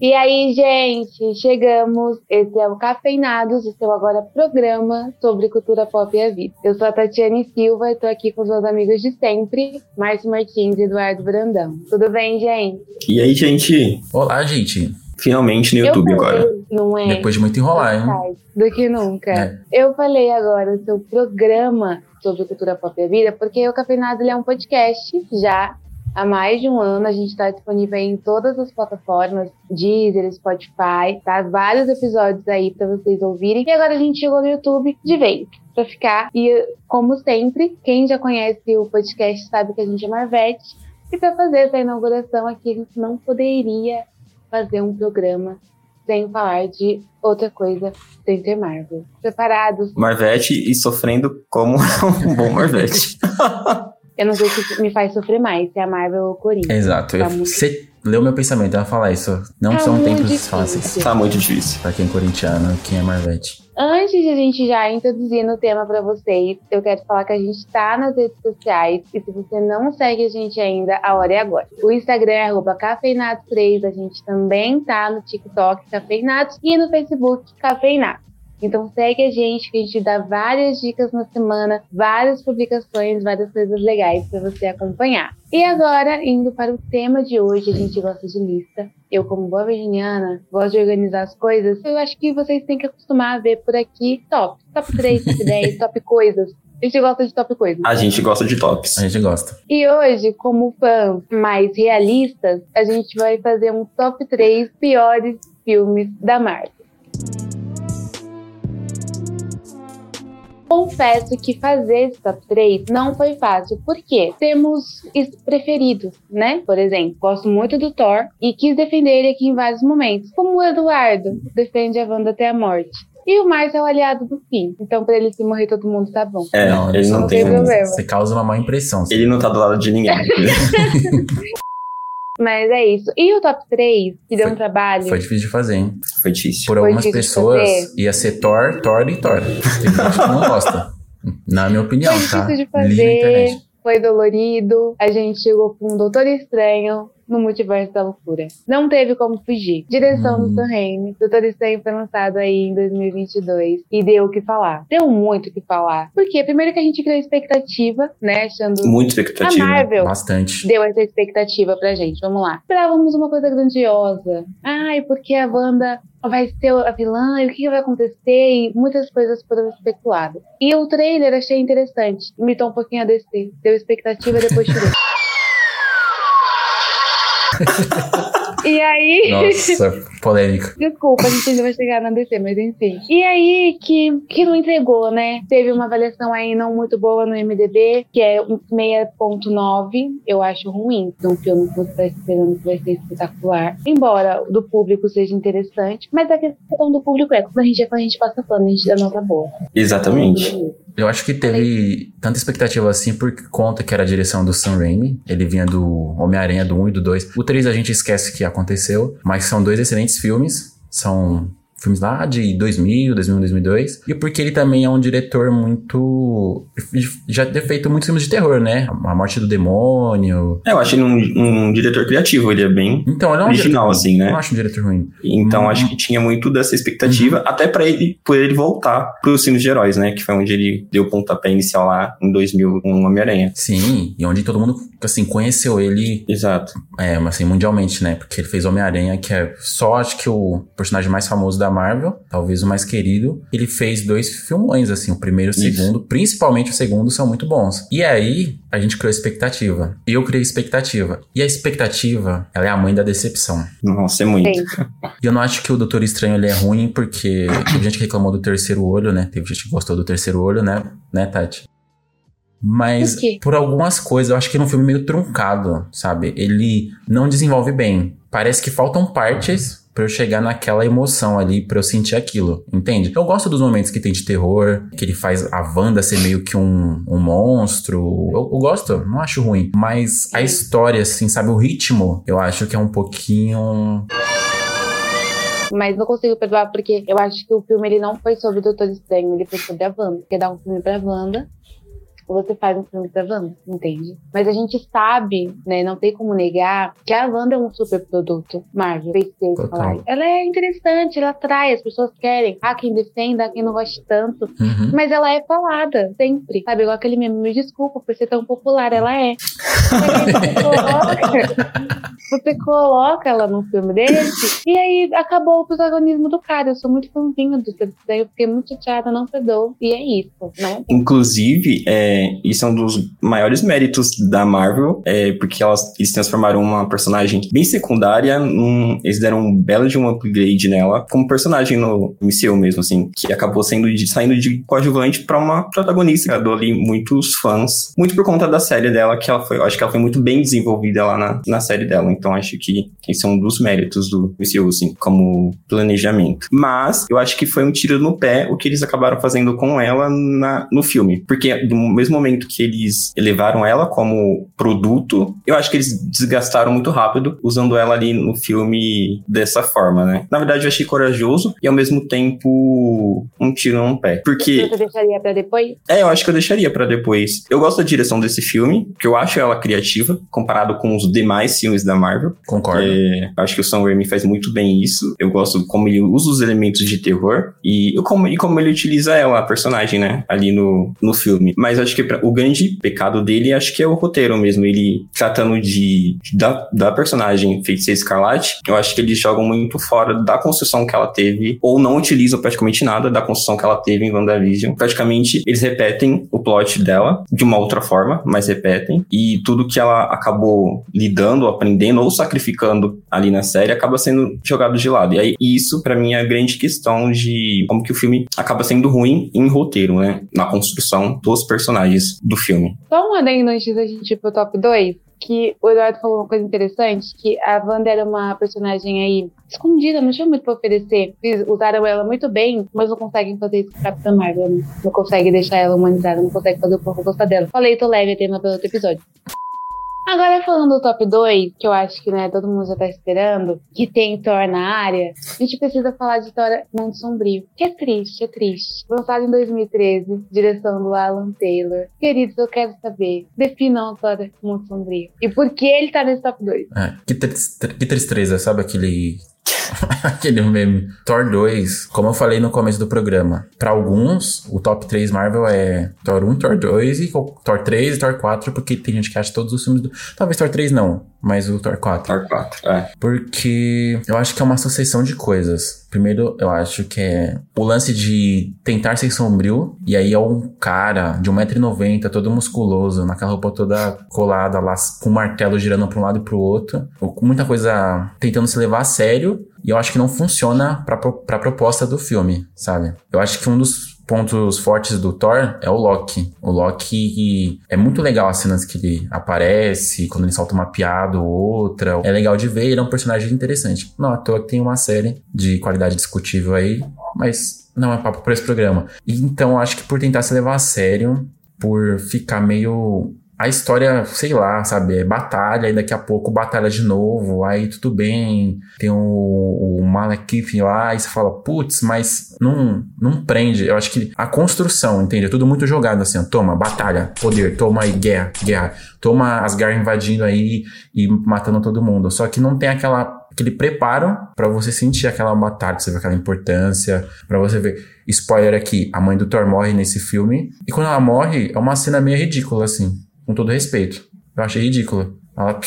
E aí, gente, chegamos. Esse é o Cafeinados, o seu agora programa sobre cultura pop e a vida. Eu sou a Tatiane Silva e tô aqui com os meus amigos de sempre, Márcio Martins e Eduardo Brandão. Tudo bem, gente? E aí, gente? Olá, gente. Finalmente no YouTube falei, agora. Não é? Depois de muito enrolar, hein? Do que nunca. É. Eu falei agora o seu programa sobre cultura pop e a vida, porque o Cafeinado ele é um podcast já há mais de um ano. A gente está disponível em todas as plataformas, Deezer, Spotify, tá? Vários episódios aí para vocês ouvirem. E agora a gente chegou no YouTube de vez para ficar. E como sempre, quem já conhece o podcast sabe que a gente é Marvete. E para fazer essa inauguração aqui, a gente não poderia fazer um programa sem falar de outra coisa sem ser Marvel. Preparados? Marvete e sofrendo como um bom Marvete. Eu não sei que me faz sofrer mais, se é a Marvel ou o Corinthians. Exato. Tá Eu- muito- Você leu meu pensamento, eu ia falar isso. Não Tá são tempos difícil. fáceis. tá muito difícil. Pra quem é corintiano, quem é Marvete. Antes de a gente já introduzir no tema pra vocês, eu quero falar que a gente tá nas redes sociais e se você não segue a gente ainda, a hora é agora. O Instagram é arroba cafeinados3, a gente também tá no TikTok Cafeinados e no Facebook Cafeinados. Então segue a gente que a gente dá várias dicas na semana, várias publicações, várias coisas legais pra você acompanhar. E agora, indo para o tema de hoje, a gente gosta de lista. Eu, como boa virginiana, gosto de organizar as coisas. Eu acho que vocês têm que acostumar a ver por aqui top. Top 3, top 10, top coisas. A gente gosta de top coisas. A gente gosta de tops. A gente gosta. E hoje, como fãs mais realistas, a gente vai fazer um top 3 piores filmes da Marvel. Confesso que fazer esse top 3 não foi fácil, porque temos os preferidos, né? Por exemplo, gosto muito do Thor e quis defender ele aqui em vários momentos, como o Eduardo defende a Wanda até a morte. E o Márcio é o aliado do fim, então pra ele se morrer todo mundo tá bom. É, Não, ele não não tem. tem problema. Você causa uma má impressão. Ele não tá do lado de ninguém. Mas é isso. E o top 3, que deu Foi- um trabalho. Foi difícil de fazer, hein? Foi difícil. Por Foi algumas difícil pessoas, fazer. ia ser Thor, Thor e Thor. Tem gente que não gosta. Na minha opinião, Foi tá? difícil de fazer, foi dolorido. A gente chegou com um Doutor Estranho no Multiverso da Loucura. Não teve como fugir. Direção Hum. do Sam Raimi. Doutor Estranho foi lançado aí em 2022 e deu o que falar. Deu muito o que falar. Porque primeiro que a gente criou expectativa, né, achando Muita a expectativa. Marvel Bastante. deu essa expectativa pra gente. Vamos lá. Esperávamos uma coisa grandiosa. Ai, porque a Wanda vai ser a vilã e o que que vai acontecer e muitas coisas foram especuladas. E o trailer achei interessante. Imitou um pouquinho a DC. Deu expectativa e depois tirou. e aí. Nossa, polêmica. Desculpa, a gente ainda vai chegar na DC, mas enfim. E aí que, que não entregou, né? Teve uma avaliação aí não muito boa no MDB, que é um 6.9. Eu acho ruim de um filme que você tá esperando que vai ser espetacular. Embora o do público seja interessante, mas a questão do público é, quando a gente é fã, a gente passa pano, a gente dá nota boa. Exatamente. Eu acho que teve tanta expectativa assim por conta que era a direção do Sam Raimi. Ele vinha do Homem-Aranha do 1 e do 2. O 3 a gente esquece que aconteceu, mas são dois excelentes filmes. São filmes lá de 2000, 2001, 2002. E porque ele também é um diretor muito... Já ter feito muitos filmes de terror, né? A Morte do Demônio... É, eu acho ele um, um diretor criativo. Ele é bem Então, ele é um original, diretor, assim, Eu não né? acho um diretor ruim. Então Uhum. acho que tinha muito dessa expectativa, até pra ele, por ele voltar pros filmes de heróis, né? Que foi onde ele deu o pontapé inicial lá em 2000 com Homem-Aranha. Sim, e onde todo mundo, assim, conheceu ele Exato. É, mas assim, mundialmente, né? Porque ele fez Homem-Aranha, que é só acho que o personagem mais famoso da Marvel, talvez o mais querido. Ele fez dois filmões, assim, o primeiro e o Isso. segundo, principalmente o segundo, são muito bons. E aí, a gente criou expectativa. Eu criei expectativa. E a expectativa, ela é a mãe da decepção. Nossa, é muito. E eu não acho que o Doutor Estranho ele é ruim, porque teve gente que reclamou do terceiro olho, né? Teve gente que gostou do terceiro olho, né? Né, Tati? Mas Por por algumas coisas, eu acho que ele é um filme meio truncado, sabe? Ele não desenvolve bem. Parece que faltam partes pra eu chegar naquela emoção ali, pra eu sentir aquilo, entende? Eu gosto dos momentos que tem de terror, que ele faz a Wanda ser meio que um, um monstro. Eu, eu gosto, não acho ruim. Mas a história, assim, sabe? O ritmo, eu acho que é um pouquinho. Mas não consigo perdoar porque eu acho que o filme ele não foi sobre o Doutor Estranho, ele foi sobre a Wanda. Quer dar um filme pra Wanda, você faz um filme pra Wanda, entende? Mas a gente sabe, né, não tem como negar, que a Wanda é um super produto Marvel, falar. Ela é interessante, ela atrai, as pessoas querem. Há quem defenda, há quem não goste tanto. Uhum. Mas ela é falada, sempre. Sabe, igual aquele meme, me desculpa por ser tão popular, ela é. você, coloca, você coloca ela num filme desse, e aí acabou o protagonismo do cara. Eu sou muito fãzinho do daí eu fiquei muito chateada, não perdoou. E é isso. Né? Inclusive, é, isso é um dos maiores méritos da Marvel, é, porque elas, eles transformaram uma personagem bem secundária, num, eles deram um belo de um upgrade nela, como personagem no MCU mesmo, assim, que acabou sendo de, saindo de coadjuvante pra uma protagonista, deu ali muitos fãs, muito por conta da série dela, que ela foi, acho que ela foi muito bem desenvolvida lá na, na série dela, então acho que esse é um dos méritos do MCU, assim, como planejamento. Mas, eu acho que foi um tiro no pé o que eles acabaram fazendo com ela na, no filme, porque no mesmo momento que eles elevaram ela como produto, eu acho que eles desgastaram muito rápido usando ela ali no filme dessa forma, né? Na verdade, eu achei corajoso e ao mesmo tempo um tiro no pé. Porque. Você deixaria pra depois? É, eu acho que eu deixaria para depois. Eu gosto da direção desse filme, porque eu acho ela criativa, comparado com os demais filmes da Marvel. Concordo. É, acho que o Sam Raimi faz muito bem isso. Eu gosto como ele usa os elementos de terror e como, e como ele utiliza ela, a personagem, né? Ali no, no filme. Mas acho que pra, o grande pecado dele, acho que é o roteiro mesmo. Ele tratando de, da, da personagem Feiticeira Escarlate, eu acho que eles jogam muito fora da construção que ela teve, ou não utilizam praticamente nada da construção que ela teve em WandaVision. Praticamente, eles repetem o plot dela de uma outra forma, mas repetem. E tudo que ela acabou lidando, aprendendo ou sacrificando ali na série acaba sendo jogado de lado. E aí, isso, para mim, é a grande questão de como que o filme acaba sendo ruim em roteiro, né? Na construção dos personagens do filme. Só um adendo antes da gente ir pro top 2 que o Eduardo falou uma coisa interessante, que a Wanda era uma personagem aí escondida, não tinha muito pra oferecer. Eles usaram ela muito bem, mas não conseguem fazer isso com Capitã Marvel, né? Não conseguem deixar ela humanizada, não conseguem fazer o povo gostar dela. Falei, tô leve a tema pelo outro episódio. Agora falando do top 2, que eu acho que né, todo mundo já tá esperando, que tem Thor na área, a gente precisa falar de Thor Mundo Sombrio. Que é triste, é triste. Lançado em 2013, direção do Alan Taylor. Queridos, eu quero saber, definam Thor Mundo Sombrio. E por que ele tá nesse top 2? É, que, tristeza, sabe aquele Aquele meme. Thor 2, como eu falei no começo do programa, para alguns, o top 3 Marvel é Thor 1, Thor 2 e Thor 3 e Thor 4, porque tem gente que acha todos os filmes do. Talvez Thor 3 não, mas o Thor 4. Thor 4, é. Porque eu acho que é uma sucessão de coisas. Primeiro, eu acho que é o lance de tentar ser sombrio, e aí é um cara de 1,90m, todo musculoso, naquela roupa toda colada lá, com um martelo girando pra um lado e pro outro. Com muita coisa tentando se levar a sério, e eu acho que não funciona pra, pra proposta do filme, sabe? Eu acho que um dos pontos fortes do Thor é o Loki. O Loki é muito legal as cenas que ele aparece, quando ele solta uma piada ou outra. É legal de ver, ele é um personagem interessante. Não à toa que tem uma série de qualidade discutível aí, mas não é papo para esse programa. Então acho que por tentar se levar a sério, por ficar meio a história, sei lá, sabe, é batalha, e daqui a pouco batalha de novo, aí tudo bem, tem o, o Malekith lá, e você fala, putz, mas não, não prende. Eu acho que a construção, entende? É tudo muito jogado assim, ó, toma, batalha, poder, toma aí, guerra, guerra, toma as garras invadindo aí e matando todo mundo. Só que não tem aquela aquele preparo para você sentir aquela batalha, você ver aquela importância, para você ver. Spoiler aqui, a mãe do Thor morre nesse filme, e quando ela morre, é uma cena meio ridícula, assim com todo respeito. Eu achei ridícula. Ela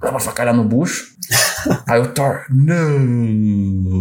dá uma facada no bucho. Aí o Thor, não.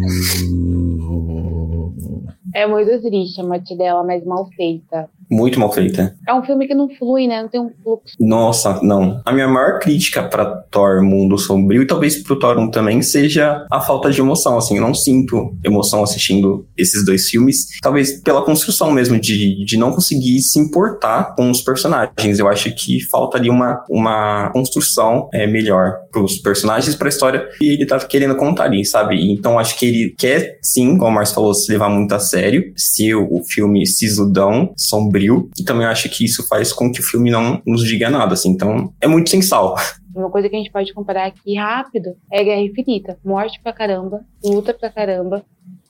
É muito triste a morte dela, mas mal feita. Muito mal feita. É um filme que não flui, né? Não tem um fluxo. Nossa, não. A minha maior crítica para Thor Mundo Sombrio e talvez pro Thor 1 também seja a falta de emoção, assim. Eu não sinto emoção assistindo esses dois filmes. Talvez pela construção mesmo, de, de não conseguir se importar com os personagens. Eu acho que falta ali uma, uma construção é, melhor pros personagens, pra história que ele tá querendo contar ali, sabe? Então acho que ele quer, sim, como o Marcio falou, se levar muito a sério. Se o, o filme sisudão, sombrio, e também acho que isso faz com que o filme não nos diga nada, assim, então é muito sem sal. Uma coisa que a gente pode comparar aqui rápido é Guerra Infinita. Morte pra caramba, luta pra caramba,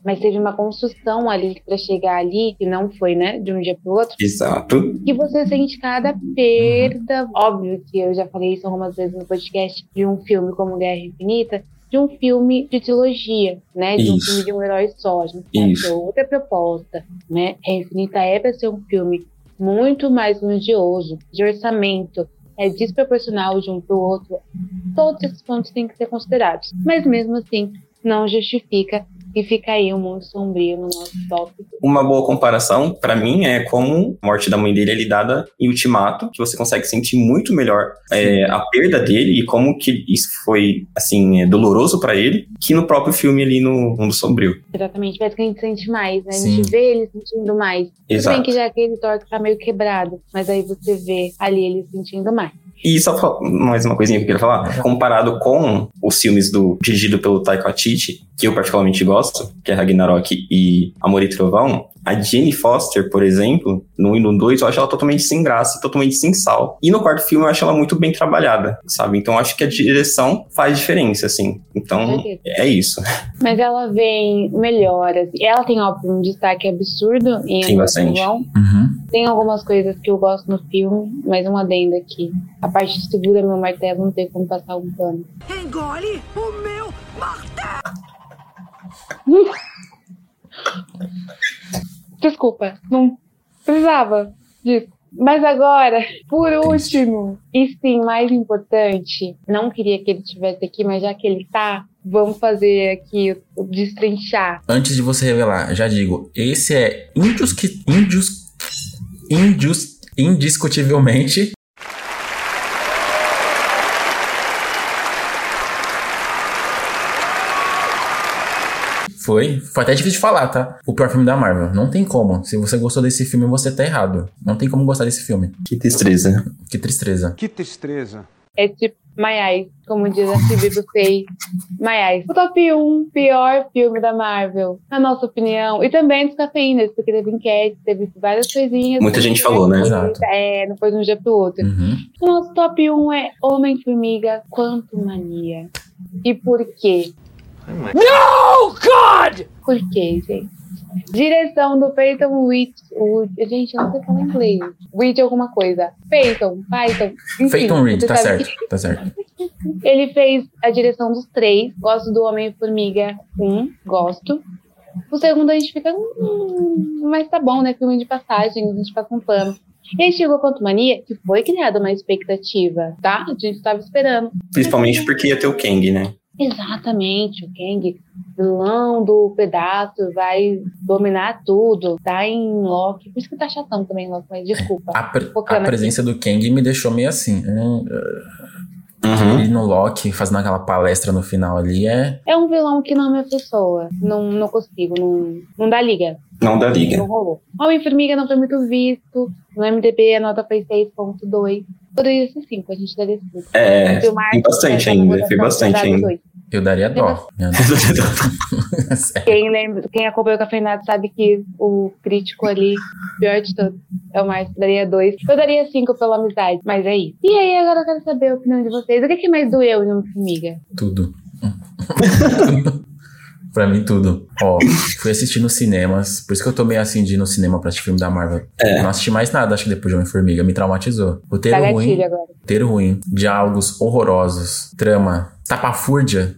mas teve uma construção ali para chegar ali, que não foi, né, de um dia pro outro. Exato. Que você sente cada perda. Óbvio que eu já falei isso algumas vezes no podcast de um filme como Guerra Infinita, de um filme de trilogia, né? De um Isso. filme de um herói só. A gente Isso. tem outra proposta, né? Guerra Infinita é para ser um filme muito mais grandioso, de orçamento, é desproporcional de um pro outro. Todos esses pontos têm que ser considerados. Mas mesmo assim, não justifica e fica aí um mundo sombrio no nosso top. Uma boa comparação, pra mim, é como a morte da mãe dele é lidada em Ultimato, que você consegue sentir muito melhor é, a perda dele e como que isso foi, assim, é, doloroso pra ele, que no próprio filme ali no Mundo Sombrio. Exatamente, parece que a gente sente mais, né? A Sim. gente vê ele sentindo mais. Tudo bem Exato. que já aquele Thor que tá meio quebrado, mas aí você vê ali ele sentindo mais. E só mais uma coisinha que eu queria falar. Comparado com os filmes do dirigido pelo Taika Waititi, que eu particularmente gosto, que é Ragnarok e Amor e Trovão, a Jane Foster, por exemplo, no 1 e no 2, eu acho ela totalmente sem graça, totalmente sem sal. E no quarto filme eu acho ela muito bem trabalhada, sabe? Então eu acho que a direção faz diferença, assim. Então é isso. Mas ela vem melhoras. E ela tem, óbvio, um destaque absurdo em Tem bastante. Trovão. Uhum. Tem algumas coisas que eu gosto no filme, mas um adendo aqui. A parte de segura meu martelo não tem como passar um pano. Engole o meu martelo! Desculpa, não precisava disso. Mas agora, por último, e sim, mais importante, não queria que ele estivesse aqui, mas já que ele tá, vamos fazer aqui o destrinchar. Antes de você revelar, já digo, esse é indus que índios índios indiscutivelmente Foi. Foi até difícil de falar, tá? O pior filme da Marvel. Não tem como. Se você gostou desse filme, você tá errado. Não tem como gostar desse filme. Que tristeza. Que tristeza. Que tristeza. É tipo, My Eyes, como diz a Phoebe Buffet. My Eyes. O top 1 pior filme da Marvel, na nossa opinião. E também dos cafeínas, porque teve enquete, teve várias coisinhas. Muita gente falou, né? Exato. É, não foi de um dia pro outro. Uhum. O nosso top 1 é Homem-Formiga Quanto Mania. E por quê? No, God! Por quê, gente? Direção do Peyton Witch. O, gente, eu não sei falar inglês. Witch alguma coisa. Peyton, Python. Enfim, Peyton Reed, tá sabe certo. Tá certo. Ele fez a direção dos três. Gosto do Homem-Formiga 1. Gosto. O segundo a gente fica. Hum, mas tá bom, né? Filme de passagem, a gente passa um pano. E aí chegou Quanto Mania, que foi criada uma expectativa, tá? A gente tava esperando. Principalmente porque ia ter o Kang, né? Exatamente, o Kang, vilão do pedaço, vai dominar tudo. Tá em Loki. Por isso que tá chatão também, Loki, mas desculpa. A, pre- a presença do Kang me deixou meio assim. hum, Uhum. Ele no Loki, fazendo aquela palestra no final ali, é. É um vilão que não é minha pessoa. Não, não consigo, não, não dá liga. Não dá Não liga. rolou. Homem-Formiga não foi muito visto. No MDB a nota foi 6.2. Poderia ser 5, a gente daria 5. É, tem bastante ainda, foi bastante ainda. Eu daria dó. Deus. Sério. Quem, lembra, quem acompanha o Cafeinado sabe que o crítico ali, pior de todos, é o Márcio, daria 2. Eu daria 5 pela amizade, mas é isso. E aí, agora eu quero saber a opinião de vocês. O que, que mais doeu em Homem-Formiga? Tudo. pra mim, tudo. Ó, fui assistir nos cinemas. Por isso que eu tô meio assim de ir no cinema pra assistir filme da Marvel. É. Não assisti mais nada, acho que depois de Homem-Formiga. Me traumatizou. Roteiro ruim. gatilho agora. Roteiro ruim. Diálogos horrorosos. Trama. Tapafúrdia.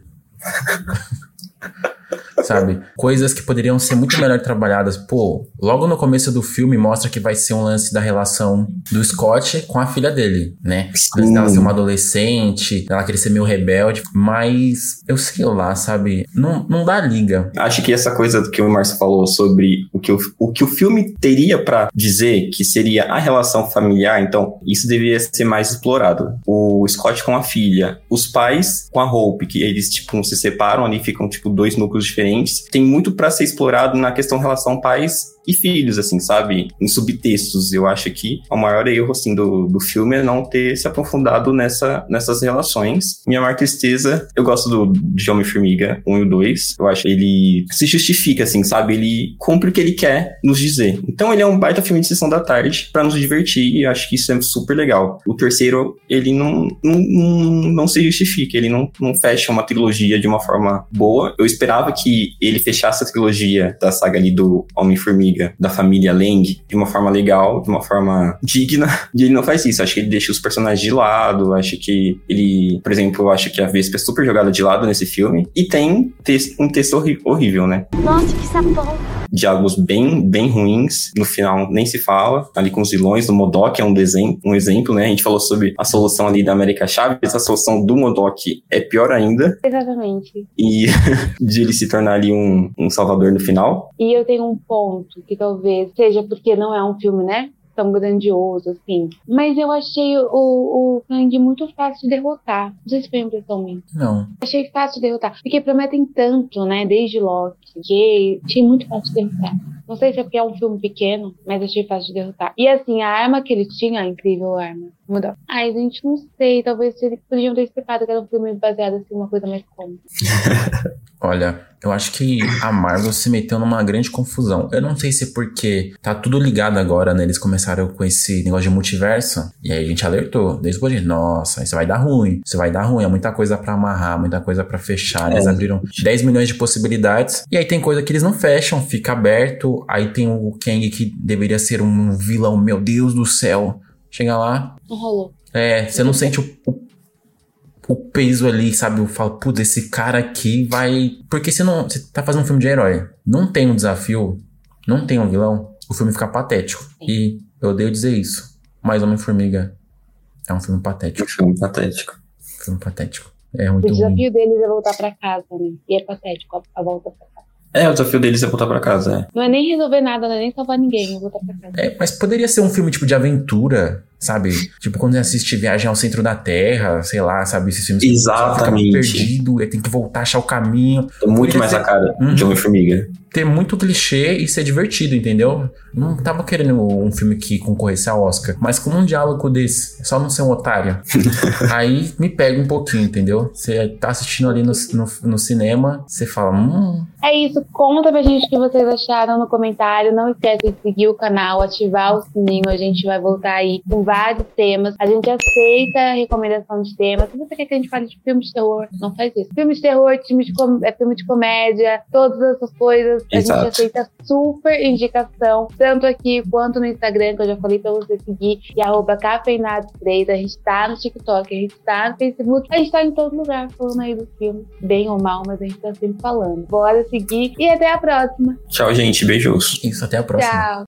Sabe? Coisas que poderiam ser muito melhor trabalhadas. Pô, logo no começo do filme mostra que vai ser um lance da relação do Scott com a filha dele, né? Antes dela ser uma adolescente, ela querer ser meio rebelde. Mas eu sei lá, sabe? Não, não dá liga. Acho que essa coisa que o Márcio falou sobre o que o, o que o filme teria pra dizer que seria a relação familiar, então isso deveria ser mais explorado. O Scott com a filha, os pais com a Hope, que eles tipo se separam ali, ficam tipo dois núcleos diferentes. Tem muito pra ser explorado na questão relação pais e filhos, assim, sabe? Em subtextos. Eu acho que o maior erro, assim, do, do filme é não ter se aprofundado nessa, nessas relações. Minha maior tristeza, eu gosto do, de Homem-Formiga 1 e o 2. Eu acho que ele se justifica, assim, sabe? Ele cumpre o que ele quer nos dizer. Então ele é um baita filme de sessão da tarde pra nos divertir e eu acho que isso é super legal. O terceiro, ele não, não, não, não se justifica, ele não, não fecha uma trilogia de uma forma boa. Eu esperava que ele fechasse a trilogia da saga ali do Homem-Formiga, da família Lang, de uma forma legal, de uma forma digna. E ele não faz isso. Acho que ele deixa os personagens de lado. Acho que ele, por exemplo, eu acho que a Vespa é super jogada de lado nesse filme. E tem um texto horrível, né? Nossa, que sapão diálogos bem, bem ruins. No final, nem se fala. Ali com os vilões do Modok é um desenho, um exemplo, né? A gente falou sobre a solução ali da América Chaves. A solução do Modok é pior ainda. Exatamente. E de ele se tornar ali um, um salvador no final. E eu tenho um ponto que talvez seja porque não é um filme, né? Tão grandioso, assim. Mas eu achei o, o Kang muito fácil de derrotar. Não sei se foi impressão minha. Não. Achei fácil de derrotar. Porque prometem tanto, né? Desde Loki. Que achei muito fácil de derrotar. Não sei se é porque é um filme pequeno, mas achei fácil de derrotar. E assim, a arma que ele tinha, a incrível arma. Mudou. Ai, gente, não sei. Talvez eles podiam ter explicado que era um filme baseado assim, uma coisa mais cômica. Olha, eu acho que a Marvel se meteu numa grande confusão. Eu não sei se é porque tá tudo ligado agora, né? Eles começaram com esse negócio de multiverso. E aí a gente alertou. Desde o nossa, isso vai dar ruim. Isso vai dar ruim. É muita coisa para amarrar, muita coisa para fechar. Eles é. abriram 10 milhões de possibilidades. E aí tem coisa que eles não fecham, fica aberto. Aí tem o Kang que deveria ser um vilão, meu Deus do céu. Chega lá. Não rolou. É, você não sente o, o o peso ali, sabe? Eu falo, putz, esse cara aqui vai. Porque se não. Você tá fazendo um filme de herói, não tem um desafio, não tem um vilão, o filme fica patético. E eu odeio dizer isso. Mas Homem-Formiga é um filme patético. Um filme patético. Filme patético. É muito O desafio ruim. deles é voltar pra casa, né? E é patético a, a volta pra casa. É, o desafio deles é voltar pra casa, é. Não é nem resolver nada, não é nem salvar ninguém, é voltar pra casa. É, mas poderia ser um filme tipo de aventura, sabe? Tipo, quando você assiste Viagem ao Centro da Terra, sei lá, sabe? Esses filmes Exatamente. que fica perdido, tem que voltar, achar o caminho. Muito mais ser... a cara uhum. de Homem-Formiga ter muito clichê e ser divertido, entendeu? Não tava querendo um filme que concorresse ao Oscar, mas com um diálogo desse, só não ser um otário. aí me pega um pouquinho, entendeu? Você tá assistindo ali no, no, no, cinema, você fala, hum. É isso, conta pra gente o que vocês acharam no comentário. Não esquece de seguir o canal, ativar o sininho. A gente vai voltar aí com vários temas. A gente aceita a recomendação de temas. Se você quer que a gente fale de filme de terror, não faz isso. Filme de terror, filme de, com... é filme de comédia, todas essas coisas a Exato. gente aceita super indicação, tanto aqui quanto no Instagram, que eu já falei pra você seguir, e arroba cafeinado3. A gente tá no TikTok, a gente tá no Facebook, a gente tá em todo lugar falando aí do filme, bem ou mal, mas a gente tá sempre falando. Bora seguir e até a próxima. Tchau, gente. Beijos. Isso, até a próxima. Tchau.